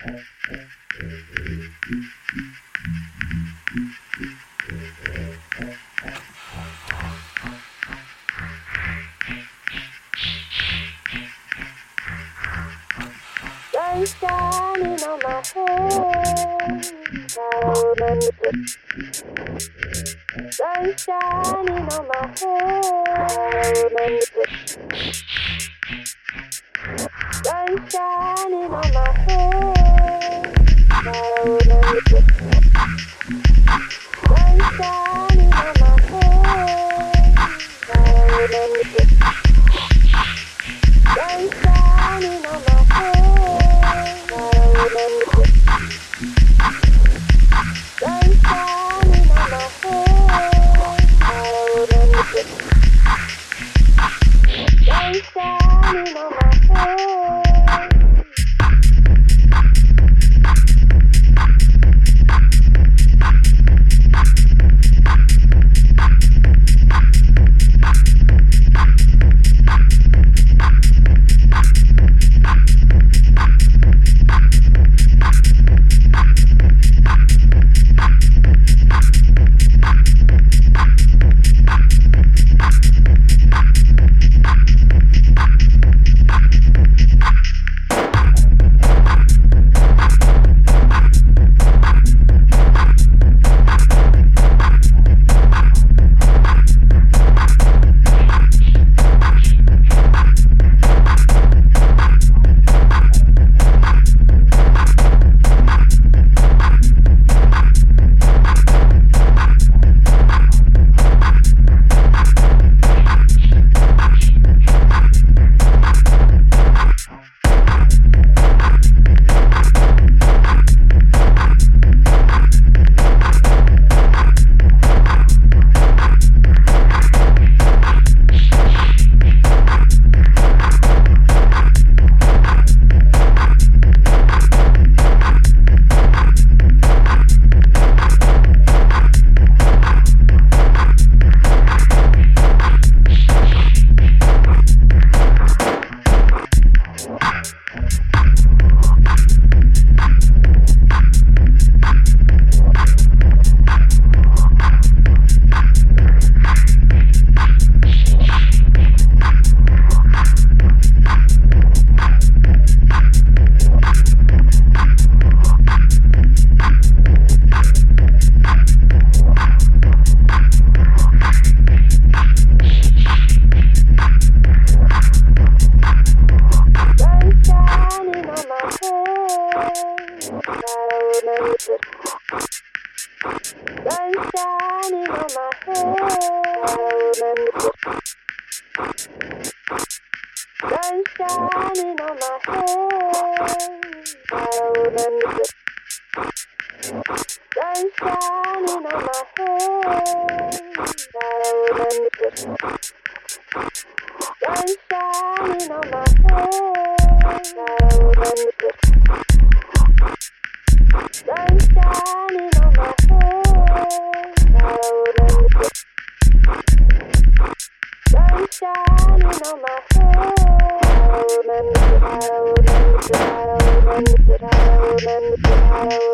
Shining on my. Sun shining on my head. Sun shining on my head. Sun shining on my head. Sun shining on my head. Sun shining on my head. Sun shining on my head. Thank you.